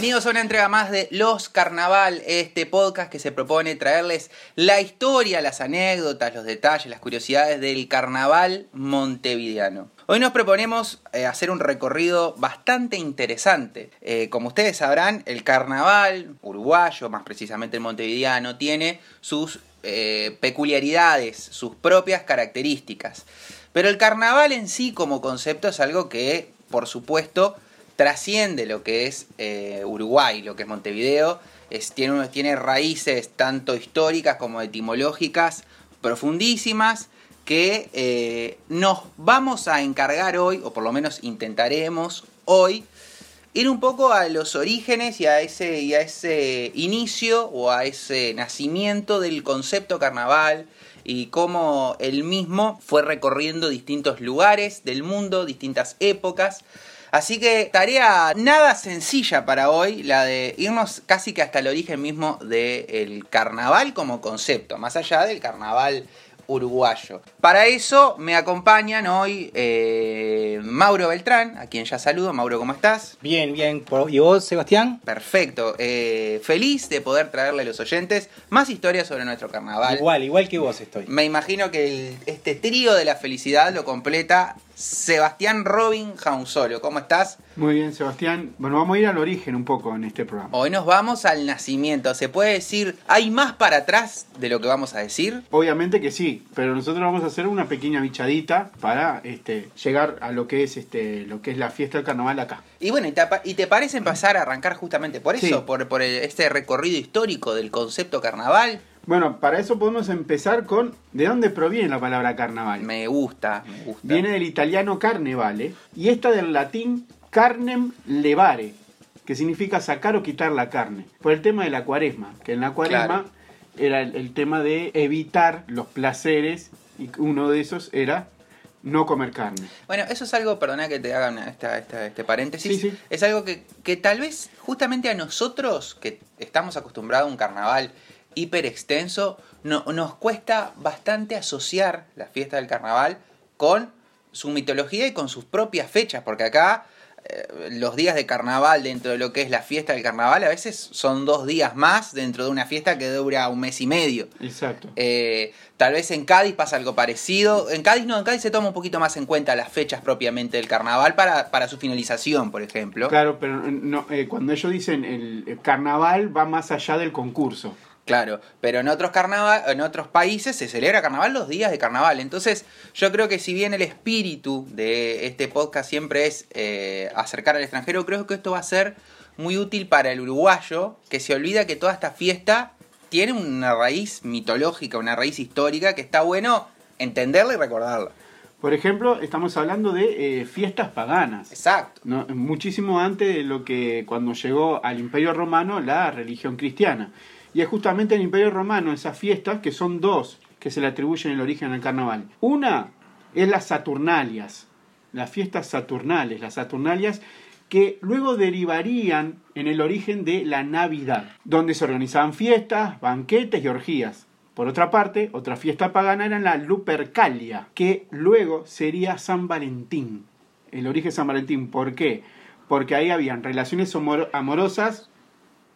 Bienvenidos a una entrega más de Los Carnaval, este podcast que se propone traerles la historia, las anécdotas, los detalles, las curiosidades del carnaval montevideano. Hoy nos proponemos eh, hacer un recorrido bastante interesante. Eh, como ustedes sabrán, el carnaval uruguayo, más precisamente el montevideano, tiene sus eh, peculiaridades, sus propias características. Pero el carnaval en sí como concepto es algo que, por supuesto, trasciende lo que es eh, Uruguay, lo que es Montevideo, tiene, tiene raíces tanto históricas como etimológicas profundísimas que eh, nos vamos a encargar hoy, o por lo menos intentaremos hoy, ir un poco a los orígenes y a ese, y a ese inicio o a ese nacimiento del concepto carnaval y cómo el mismo fue recorriendo distintos lugares del mundo, distintas épocas. Así que tarea nada sencilla para hoy, la de irnos casi que hasta el origen mismo del carnaval como concepto, más allá del carnaval uruguayo. Para eso me acompañan hoy eh, Mauro Beltrán, a quien ya saludo. Mauro, ¿cómo estás? Bien, bien. ¿Y vos, Sebastián? Perfecto. Eh, feliz de poder traerle a los oyentes más historias sobre nuestro carnaval. Igual, igual que vos estoy. Me imagino que el- este trío de la felicidad lo completa Sebastián Robin Jaunzolo. ¿Cómo estás? Muy bien, Sebastián. Bueno, vamos a ir al origen un poco en este programa. Hoy nos vamos al nacimiento. ¿Se puede decir, hay más para atrás de lo que vamos a decir? Obviamente que sí, pero nosotros vamos a hacer una pequeña bichadita para este, llegar a lo que es este, lo que es la fiesta del carnaval acá. Y bueno, ¿y te, y te parece empezar a arrancar justamente por eso? Sí. Por, por el- este recorrido histórico del concepto carnaval. Bueno, para eso podemos empezar con de dónde proviene la palabra carnaval. Me gusta, me gusta. Viene del italiano carnevale y esta del latín carnem levare, que significa sacar o quitar la carne. Por el tema de la cuaresma, que en la cuaresma Claro. era el, el tema de evitar los placeres y uno de esos era no comer carne. Bueno, eso es algo, perdona que te haga esta- esta- este paréntesis, Sí, sí. es algo que, que tal vez justamente a nosotros, que estamos acostumbrados a un carnaval hiper extenso, no, nos cuesta bastante asociar la fiesta del carnaval con su mitología y con sus propias fechas, porque acá eh, los días de carnaval dentro de lo que es la fiesta del carnaval a veces son dos días más dentro de una fiesta que dura un mes y medio. Exacto. Eh, tal vez en Cádiz pasa algo parecido. En Cádiz no, en Cádiz se toma un poquito más en cuenta las fechas propiamente del carnaval para, para su finalización, por ejemplo. Claro, pero no, eh, cuando ellos dicen el, el carnaval va más allá del concurso. Claro, pero en otros carnaval, en otros países se celebra carnaval los días de carnaval. Entonces, yo creo que si bien el espíritu de este podcast siempre es eh, acercar al extranjero, creo que esto va a ser muy útil para el uruguayo, que se olvida que toda esta fiesta tiene una raíz mitológica, una raíz histórica, que está bueno entenderla y recordarla. Por ejemplo, estamos hablando de eh, fiestas paganas. Exacto. ¿no? Muchísimo antes de lo que cuando llegó al Imperio Romano la religión cristiana. Y es justamente el Imperio Romano esas fiestas, que son dos, que se le atribuyen el origen al carnaval. Una es las Saturnalias, las fiestas saturnales, las Saturnalias que luego derivarían en el origen de la Navidad, donde se organizaban fiestas, banquetes y orgías. Por otra parte, otra fiesta pagana era la Lupercalia, que luego sería San Valentín. El origen San Valentín, ¿por qué? Porque ahí habían relaciones amor- amorosas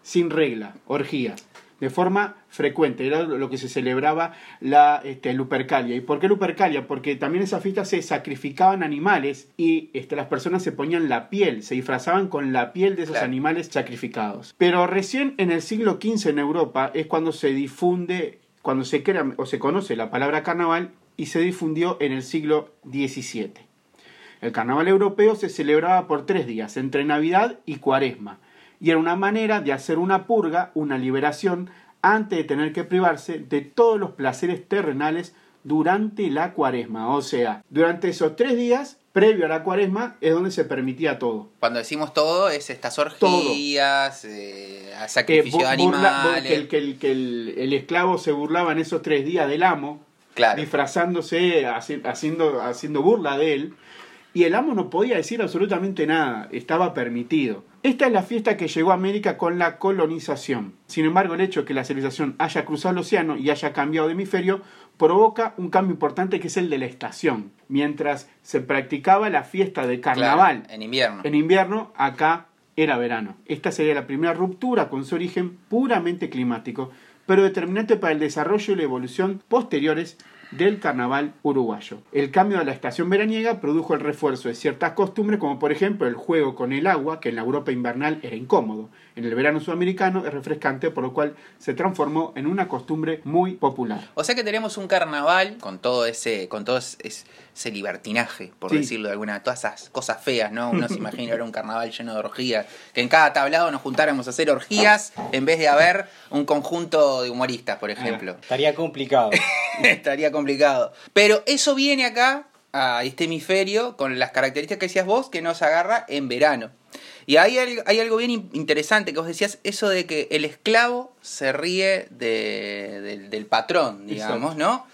sin regla, orgías, de forma frecuente. Era lo que se celebraba la este, Lupercalia. ¿Y por qué Lupercalia? Porque también en esa fiesta se sacrificaban animales y este, las personas se ponían la piel, se disfrazaban con la piel de esos Claro. animales sacrificados. Pero recién en el siglo XV en Europa es cuando se difunde, cuando se crea o se conoce la palabra carnaval y se difundió en el siglo XVII. El carnaval europeo se celebraba por tres días, entre Navidad y Cuaresma, y era una manera de hacer una purga, una liberación, antes de tener que privarse de todos los placeres terrenales durante la Cuaresma. O sea, durante esos tres días, previo a la Cuaresma, es donde se permitía todo. Cuando decimos todo, es estas orgías, eh, sacrificio de bu- burla- animales. que el, que el- que el- el esclavo se burlaba en esos tres días del amo, Claro. disfrazándose, haci- haciendo, haciendo burla de él, y el amo no podía decir absolutamente nada, estaba permitido. Esta es la fiesta que llegó a América con la colonización. Sin embargo, el hecho de que la civilización haya cruzado el océano y haya cambiado de hemisferio provoca un cambio importante que es el de la estación. Mientras se practicaba la fiesta de carnaval Claro, en invierno. en invierno, acá era verano. Esta sería la primera ruptura con su origen puramente climático, pero determinante para el desarrollo y la evolución posteriores del carnaval uruguayo. El cambio de la estación veraniega produjo el refuerzo de ciertas costumbres, como por ejemplo el juego con el agua, que en la Europa invernal era incómodo. En el verano sudamericano es refrescante, por lo cual se transformó en una costumbre muy popular. O sea que tenemos un carnaval con todo ese, con todo ese, ese libertinaje, por Sí. decirlo de alguna, todas esas cosas feas, ¿no? Uno se imagina ahora un carnaval lleno de orgías, que en cada tablado nos juntáramos a hacer orgías en vez de haber un conjunto de humoristas, por ejemplo. Estaría complicado. Estaría complicado. Pero eso viene acá, a este hemisferio, con las características que decías vos, que nos agarra en verano. Y ahí hay, hay algo bien in- interesante que vos decías, eso de que el esclavo se ríe de- del- del patrón, digamos, Exacto. ¿no?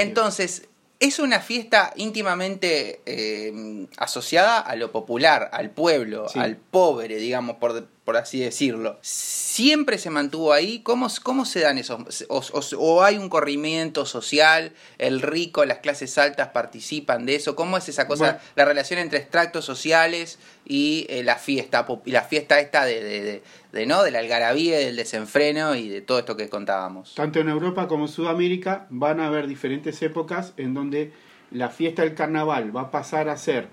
Entonces, es una fiesta íntimamente eh, asociada a lo popular, al pueblo, Sí. al pobre, digamos, por, por así decirlo. Siempre se mantuvo ahí. ¿Cómo, cómo se dan esos? O, o- o hay un corrimiento social? ¿El rico, las clases altas participan de eso? ¿Cómo es esa cosa, Bueno. la relación entre extractos sociales y eh, la fiesta, y la fiesta esta de, de, de- de, ¿no? de la algarabía, del desenfreno y de todo esto que contábamos? Tanto en Europa como en Sudamérica van a haber diferentes épocas en donde la fiesta del carnaval va a pasar a ser,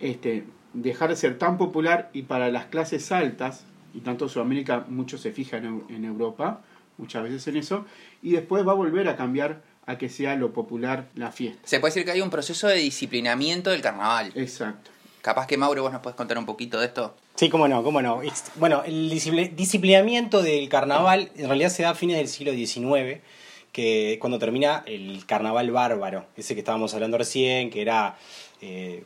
este, dejar de ser tan popular y para las clases altas, y tanto Sudamérica mucho se fija en Europa, muchas veces en eso, y después va a volver a cambiar a que sea lo popular la fiesta. Se puede decir que hay un proceso de disciplinamiento del carnaval. Exacto. Capaz que Mauro, vos nos puedes contar un poquito de esto. Sí, cómo no, cómo no. Bueno, el discipli- disciplinamiento del carnaval en realidad se da a fines del siglo XIX, que es cuando termina el carnaval bárbaro, ese que estábamos hablando recién, que era eh,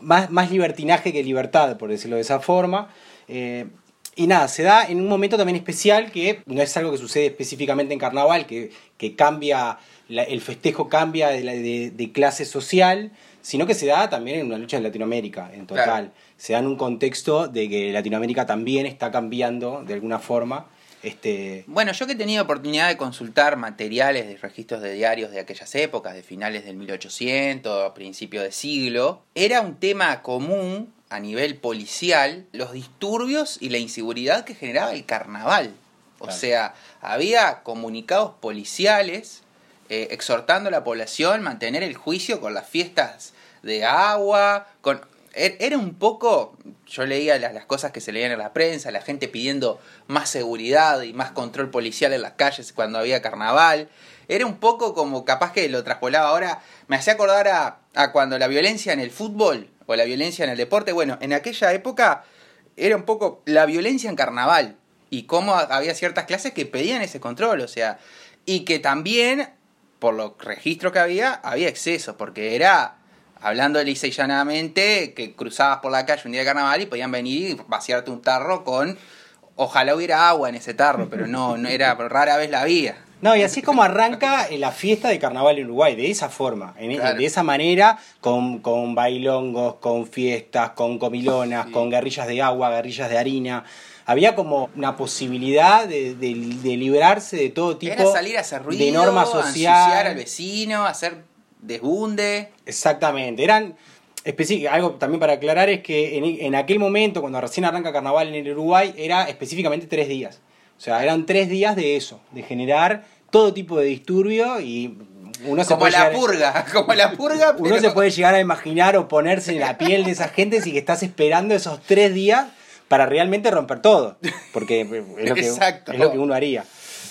más libertinaje que libertad, por decirlo de esa forma. Eh, y nada, se da en un momento también especial que no es algo que sucede específicamente en carnaval, que, que cambia, la- el festejo cambia de, la- de- de clase social, sino que se da también en una lucha en Latinoamérica, en total. Claro. Se da en un contexto de que Latinoamérica también está cambiando de alguna forma. Este, Bueno, yo que he tenido oportunidad de consultar materiales de registros de diarios de aquellas épocas, de finales del 1800, a principio de siglo, era un tema común a nivel policial los disturbios y la inseguridad que generaba el carnaval. O Claro. sea, había comunicados policiales eh, exhortando a la población a mantener el juicio con las fiestas de agua, con... er- Era un poco, yo leía las, las cosas que se leían en la prensa, la gente pidiendo más seguridad y más control policial en las calles cuando había carnaval. Era un poco como capaz que lo traspolaba ahora. Me hacía acordar a, a cuando la violencia en el fútbol o la violencia en el deporte. Bueno, en aquella época era un poco la violencia en carnaval y cómo había ciertas clases que pedían ese control, o sea, y que también, por los registros que había, había excesos, porque era, hablando lisa y llanamente, que cruzabas por la calle un día de carnaval y podían venir y vaciarte un tarro con, ojalá hubiera agua en ese tarro, pero no, no era, rara vez la había. No, y así es como arranca eh, la fiesta de carnaval en Uruguay, de esa forma, en- Claro. de esa manera, con, con bailongos, con fiestas, con comilonas, Sí. con guerrillas de agua, guerrillas de harina. Había como una posibilidad de, de- de librarse de todo tipo Era salir a hacer ruido, de norma ensuciar al vecino, hacer desbunde. Exactamente, eran algo también para aclarar es que en, en aquel momento, cuando recién arranca carnaval en el Uruguay, era específicamente tres días. O sea, eran tres días de eso, de generar todo tipo de disturbio y uno se Como la llegar- purga, como la purga, Uno pero- se puede llegar a imaginar o ponerse en la piel de esa gente y que estás esperando esos tres días para realmente romper todo. Porque es lo que, es lo que uno haría.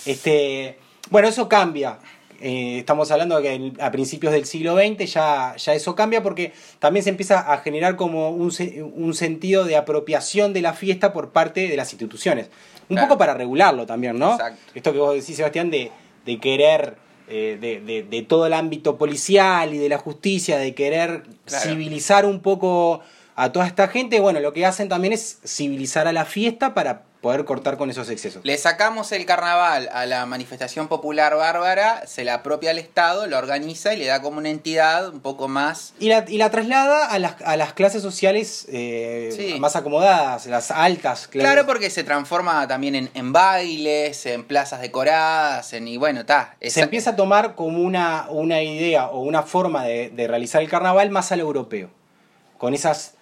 Este, bueno, eso cambia. Eh, estamos hablando de que a principios del siglo XX ya, ya eso cambia porque también se empieza a generar como un, un sentido de apropiación de la fiesta por parte de las instituciones. Un Claro. poco para regularlo también, ¿no? Exacto. Esto que vos decís, Sebastián, de, de querer, eh, de, de- de todo el ámbito policial y de la justicia, de querer Claro. civilizar un poco a toda esta gente, bueno, lo que hacen también es civilizar a la fiesta para poder cortar con esos excesos. Le sacamos el carnaval a la manifestación popular bárbara, se la apropia al Estado, la organiza y le da como una entidad un poco más... Y la, y la traslada a las, a las clases sociales eh, Sí. más acomodadas, las altas clases. Claro, porque se transforma también en, en bailes, en plazas decoradas, en, y bueno, está. se empieza a tomar como una, una idea o una forma de, de realizar el carnaval más al europeo. Con esas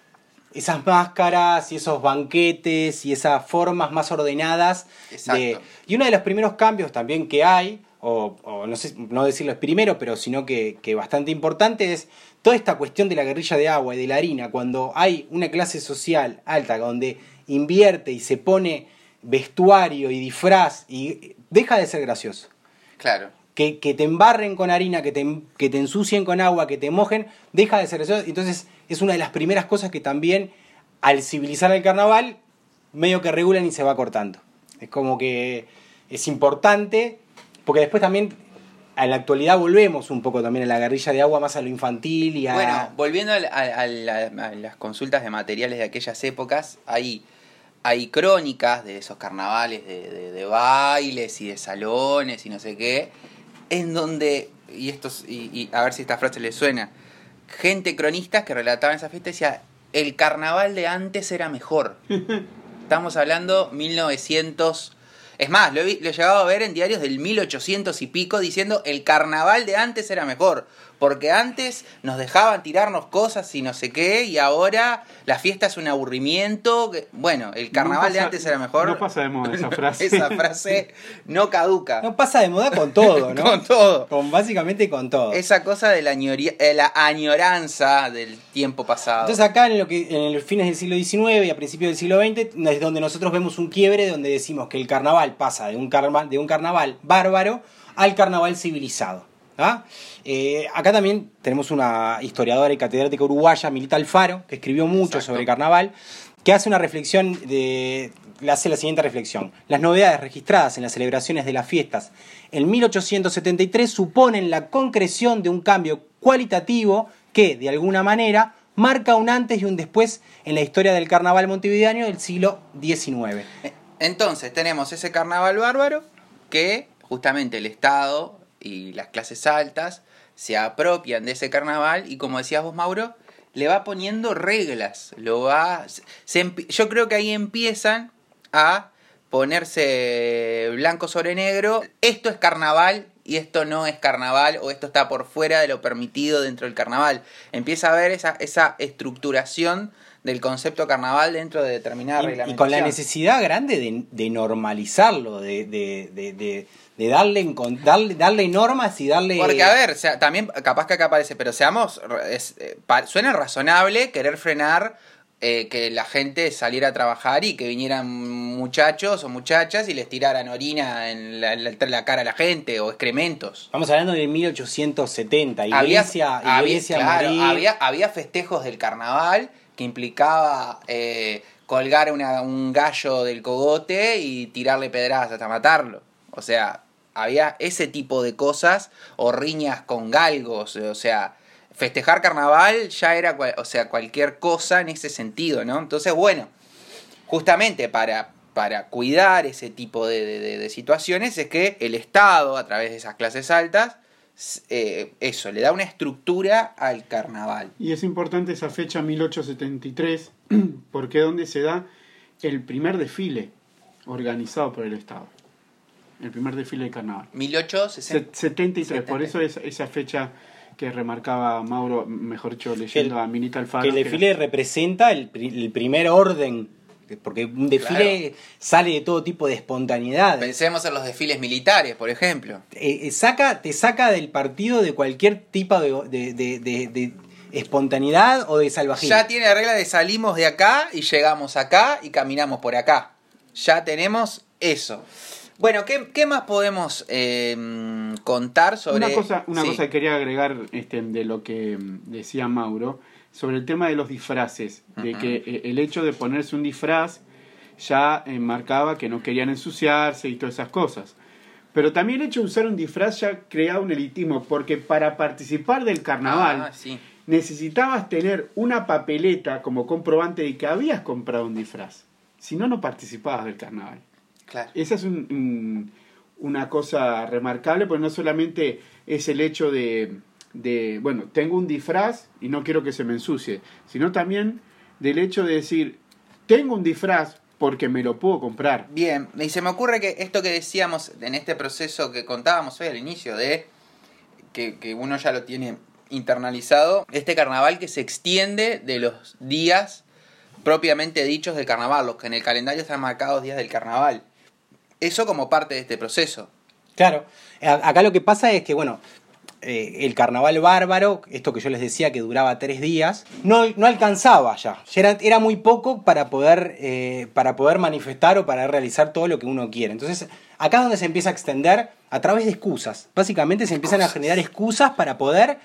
esas máscaras y esos banquetes y esas formas más ordenadas. Exacto. De, y uno de los primeros cambios también que hay, o, o no sé, no decirlo es primero, pero sino que, que bastante importante es toda esta cuestión de la guerrilla de agua y de la harina, cuando hay una clase social alta donde invierte y se pone vestuario y disfraz y deja de ser gracioso. Claro. Que, te embarren con harina, que te, que te ensucien con agua, que te mojen, deja de ser gracioso. Entonces es una de las primeras cosas que también al civilizar el carnaval medio que regulan y se va cortando. Es como que es importante, porque después también a la actualidad volvemos un poco también a la guerrilla de agua, más a lo infantil y a... Bueno, volviendo a, a las consultas de materiales de aquellas épocas, hay, hay crónicas de esos carnavales de, de- de bailes y de salones y no sé qué, en donde, y, estos, y, y a ver si esta frase les suena, gente cronistas que relataban esa fiesta decía, el carnaval de antes era mejor. Estamos hablando 1900... Es más, lo he, lo he llegado a ver en diarios del 1800 y pico diciendo el carnaval de antes era mejor. Porque antes nos dejaban tirarnos cosas y no sé qué, y ahora la fiesta es un aburrimiento. Bueno, el carnaval No de antes era mejor. no pasa de moda esa frase. Esa frase no caduca. No pasa de moda con todo, ¿no? Con todo. Con básicamente con todo. Esa cosa de la, añoría- eh, la añoranza del tiempo pasado. Entonces acá en lo que en los fines del siglo XIX y a principios del siglo XX es donde nosotros vemos un quiebre donde decimos que el carnaval pasa de un, carna- de un carnaval bárbaro al carnaval civilizado. ¿Ah? Eh, acá también tenemos una historiadora y catedrática uruguaya, Milita Alfaro, que escribió mucho Exacto. sobre carnaval, que hace una reflexión de le hace la siguiente reflexión. Las novedades registradas en las celebraciones de las fiestas en 1873 suponen la concreción de un cambio cualitativo que, de alguna manera, marca un antes y un después en la historia del carnaval montevideano del siglo XIX. Entonces tenemos ese carnaval bárbaro que justamente el Estado y las clases altas se apropian de ese carnaval y como decías vos Mauro, le va poniendo reglas, lo va se yo creo que ahí empiezan a ponerse blanco sobre negro, esto es carnaval y esto no es carnaval o esto está por fuera de lo permitido dentro del carnaval. Empieza a haber esa, esa estructuración del concepto carnaval dentro de determinada Y- y, con la necesidad grande de, de normalizarlo, de, de, de, de- de darle, darle, darle normas y darle... Porque, a ver, o sea, también capaz que acá aparece, pero seamos. es, eh, suena razonable querer frenar eh, que la gente saliera a trabajar y que vinieran muchachos o muchachas y les tiraran orina en la, en la- cara a la gente o excrementos. Estamos hablando de 1870, Había- iglesia, había, iglesia claro, morir. había, había festejos del carnaval que implicaba eh, colgar una- un gallo del cogote y tirarle pedradas hasta matarlo. O sea, había ese tipo de cosas o riñas con galgos. O sea, festejar carnaval ya era o sea, cualquier cosa en ese sentido, ¿no? Entonces, bueno, justamente para, para cuidar ese tipo de, de- situaciones es que el Estado, a través de esas clases altas, eh, eso, le da una estructura al carnaval. Y es importante esa fecha 1873 porque es donde se da el primer desfile organizado por el Estado. El primer desfile de carnaval. 1860. Se- 73, por eso es esa fecha que remarcaba Mauro, mejor dicho, leyendo a Minita Alfaro. que el que desfile representa el primer orden, porque un desfile sale de todo tipo de espontaneidad. Pensemos en los desfiles militares, por ejemplo. Eh, eh, saca, te saca del partido de cualquier tipo de, de- de- de- de espontaneidad o de salvajismo. Ya tiene la regla de salimos de acá y llegamos acá y caminamos por acá. Ya tenemos eso. Bueno, ¿qué, qué más podemos eh, contar sobre... Una cosa, una Sí. cosa que quería agregar este, de lo que decía Mauro sobre el tema de los disfraces, de que eh, el hecho de ponerse un disfraz ya eh, marcaba que no querían ensuciarse y todas esas cosas. Pero también el hecho de usar un disfraz ya creaba un elitismo, porque para participar del carnaval Ah, sí. necesitabas tener una papeleta como comprobante de que habías comprado un disfraz. Si no, no participabas del carnaval. Claro. Esa es un- un- una cosa remarcable, porque no solamente es el hecho de, de, bueno, tengo un disfraz y no quiero que se me ensucie, sino también del hecho de decir, tengo un disfraz porque me lo puedo comprar. Bien, y se me ocurre que esto que decíamos en este proceso que contábamos hoy al inicio de que, que uno ya lo tiene internalizado, este carnaval que se extiende de los días propiamente dichos del carnaval, los que en el calendario están marcados días del carnaval. Eso como parte de este proceso. Claro, acá lo que pasa es que, bueno, eh, el carnaval bárbaro, esto que yo les decía que duraba tres días, no, no alcanzaba ya. Era, era muy poco para poder, eh, para poder manifestar o para realizar todo lo que uno quiere. Entonces, acá es donde se empieza a extender a través de excusas. Básicamente se empiezan a generar excusas para poder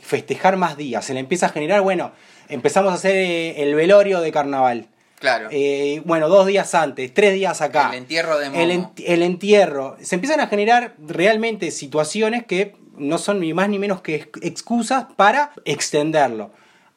festejar más días. Se le empieza a generar, bueno, empezamos a hacer eh, el velorio de carnaval. Claro. Eh, bueno, dos días antes, tres días acá. El entierro de Momo. El, ent- el entierro. Se empiezan a generar realmente situaciones que no son ni más ni menos que ex- excusas para extenderlo.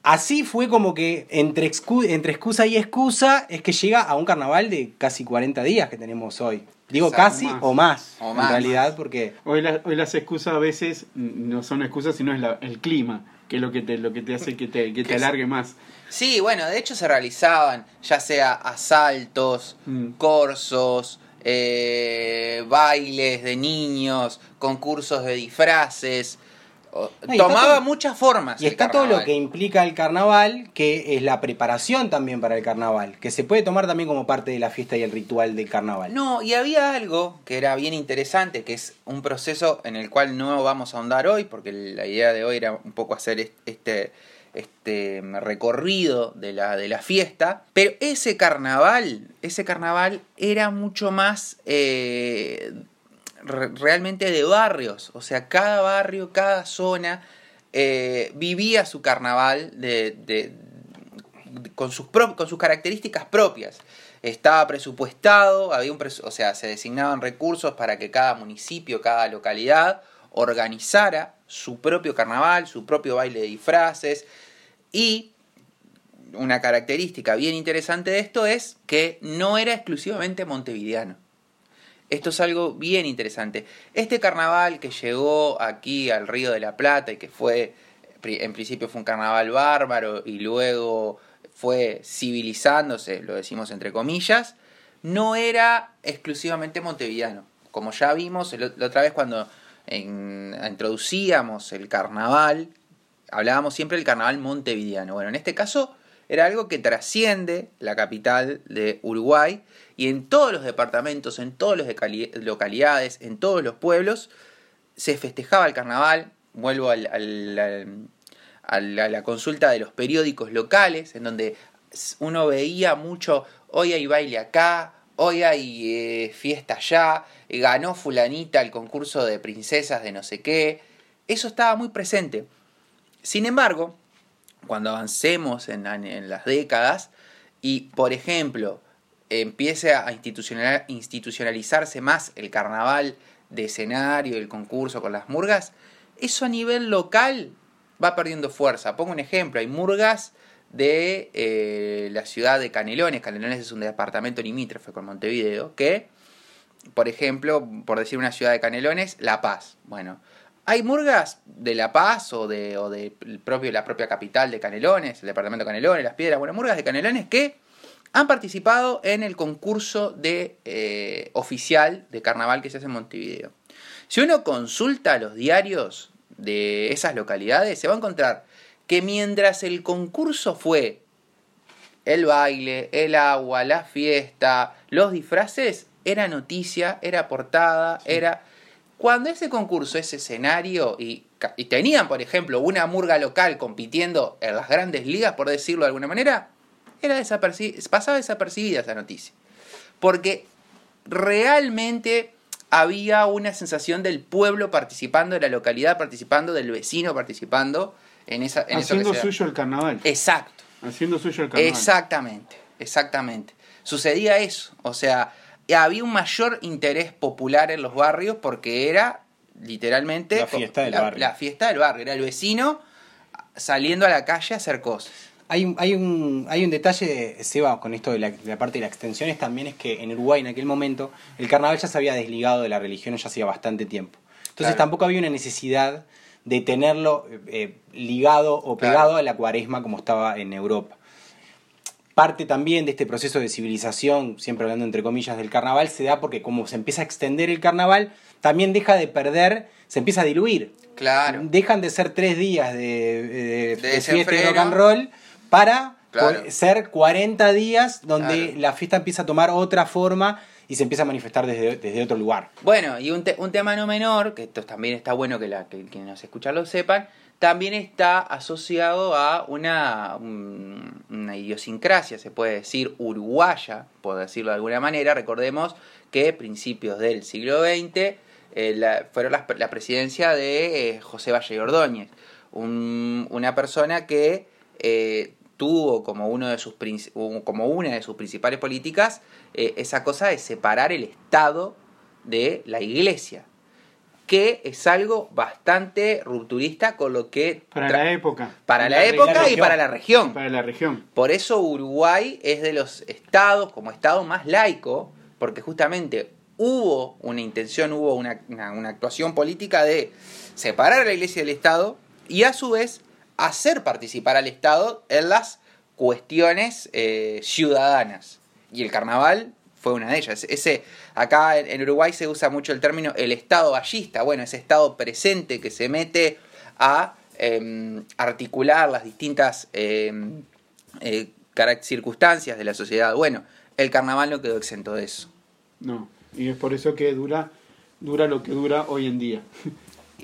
Así fue como que entre, excu- entre excusa y excusa es que llega a un carnaval de casi 40 días que tenemos hoy. Digo casi más. o más, O en más. realidad, porque... Hoy, la- hoy las excusas a veces no son excusas, sino es la- el clima, que es lo que te, lo que te hace que te, que te alargue más. Sí, bueno, de hecho se realizaban ya sea asaltos, Mm. corsos, eh, bailes de niños, concursos de disfraces. No, tomaba todo- muchas formas. Y está todo lo que implica el carnaval, que es la preparación también para el carnaval, que se puede tomar también como parte de la fiesta y el ritual del carnaval. No, y había algo que era bien interesante, que es un proceso en el cual no vamos a ahondar hoy, porque la idea de hoy era un poco hacer est- este, este recorrido de la, de la fiesta, pero ese carnaval, ese carnaval era mucho más eh, re- realmente de barrios, o sea, cada barrio, cada zona eh, vivía su carnaval de, con, sus con sus características propias. Estaba presupuestado, había un o sea, se designaban recursos para que cada municipio, cada localidad organizara su propio carnaval, su propio baile de disfraces y una característica bien interesante de esto es que no era exclusivamente montevideano. Esto es algo bien interesante. Este carnaval que llegó aquí al Río de la Plata y que fue, en principio fue un carnaval bárbaro y luego fue civilizándose, lo decimos entre comillas, no era exclusivamente montevideano. Como ya vimos la otra vez cuando introducíamos el carnaval, hablábamos siempre del carnaval montevideano. Bueno, en este caso era algo que trasciende la capital de Uruguay y en todos los departamentos, en todas las localidades, en todos los pueblos, se festejaba el carnaval. Vuelvo a la, consulta de los periódicos locales, en donde uno veía mucho, hoy hay baile acá, hoy hay eh, fiesta allá, ganó fulanita el concurso de princesas de no sé qué. Eso estaba muy presente. Sin embargo, cuando avancemos en, las décadas y, por ejemplo, empiece a institucional- institucionalizarse más el carnaval de escenario, el concurso con las murgas, eso a nivel local va perdiendo fuerza. Pongo un ejemplo, hay murgas de eh, la ciudad de Canelones, Canelones es un departamento limítrofe con Montevideo, que, por ejemplo, por decir una ciudad de Canelones, La Paz. Bueno, hay murgas de La Paz o de, o de el propio, la propia capital de Canelones, el departamento de Canelones, Las Piedras, bueno, murgas de Canelones que han participado en el concurso de eh, oficial de carnaval que se hace en Montevideo. Si uno consulta los diarios de esas localidades, se va a encontrar que mientras el concurso fue el baile, el agua, la fiesta, los disfraces, era noticia, era portada, era... Cuando ese concurso, ese escenario, y, y tenían, por ejemplo, una murga local compitiendo en las grandes ligas, por decirlo de alguna manera, era desaperci- pasaba desapercibida esa noticia. Porque realmente había una sensación del pueblo participando, de la localidad participando, del vecino participando en, esa, en Haciendo suyo el carnaval. Exacto. Haciendo suyo el carnaval. Exactamente, exactamente. Sucedía eso, o sea, había un mayor interés popular en los barrios porque era literalmente La fiesta del la, barrio. la fiesta del barrio, era el vecino saliendo a la calle a hacer cosas. Hay, un- hay, un, hay un detalle, Seba, con esto de la, de la parte de las extensiones, también es que en Uruguay en aquel momento el carnaval ya se había desligado de la religión ya hacía bastante tiempo. Entonces Claro. tampoco había una necesidad de tenerlo eh, eh, ligado o Claro. pegado a la cuaresma como estaba en Europa. Parte también de este proceso de civilización, siempre hablando entre comillas del carnaval, se da porque como se empieza a extender el carnaval, también deja de perder, se empieza a diluir. Claro. Dejan de ser tres días de, de- de fiesta desenfreno. rock and roll para Claro. Ser 40 días donde Claro. la fiesta empieza a tomar otra forma y se empieza a manifestar desde, desde otro lugar. Bueno, y un, te- un tema no menor, que esto también está bueno que, la, que quienes nos escuchan lo sepan, también está asociado a una, un- una idiosincrasia, se puede decir, uruguaya, por decirlo de alguna manera. Recordemos que principios del siglo XX eh, fueron la presidencia de eh, José Valle Ordóñez, un- una persona que eh, tuvo como, uno de sus, como una de sus principales políticas esa cosa de separar el Estado de la Iglesia, que es algo bastante rupturista con lo que... Para la época. para la la época y región. para la región. Para la región. Por eso Uruguay es de los estados, como estado más laico, porque justamente hubo una intención, hubo una, una- una actuación política de separar a la iglesia del Estado y a su vez hacer participar al Estado en las cuestiones eh, ciudadanas. Y el carnaval fue una de ellas. Ese, acá en Uruguay se usa mucho el término el Estado ballista, bueno, ese Estado presente que se mete a em, articular las distintas em, eh, circunstancias de la sociedad. Bueno, el carnaval no quedó exento de eso. No. Y es por eso que dura, dura lo que dura hoy en día.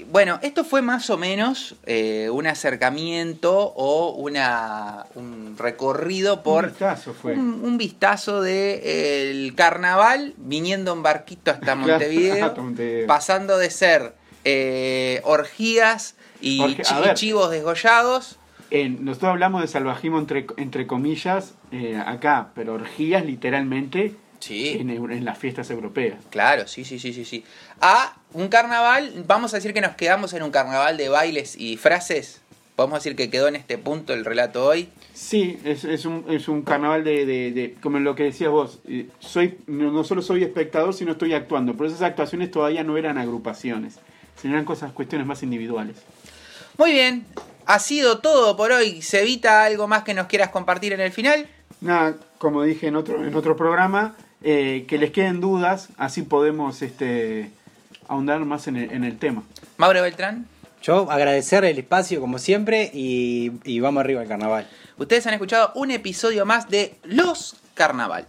Bueno, esto fue más o menos eh, un acercamiento o una, un recorrido por Un vistazo fue. un, un vistazo de eh, el carnaval viniendo en barquito hasta Montevideo, hasta Montevideo. pasando de ser eh, orgías y, Orgi- y chivos desgollados. Nosotros hablamos de salvajismo entre, entre comillas eh, acá, pero orgías literalmente Sí. en, en las fiestas europeas. Claro, sí, sí, sí, sí, sí. A un carnaval, vamos a decir que nos quedamos en un carnaval de bailes y frases. Podemos decir que quedó en este punto el relato hoy. Sí, es, es, un, es un carnaval de, de- de- como lo que decías vos, eh, soy no, no solo soy espectador, sino estoy actuando, pero esas actuaciones todavía no eran agrupaciones, sino eran cosas, cuestiones más individuales. Muy bien, ha sido todo por hoy. ¿Se evita algo más que nos quieras compartir en el final? Nada, como dije en otro, en otro programa, eh, que les queden dudas, así podemos este, ahondar más en el, en el tema. Mauro Beltrán, Yo agradecer el espacio como siempre y, y vamos arriba al carnaval. ustedes han escuchado un episodio más de Los Carnaval.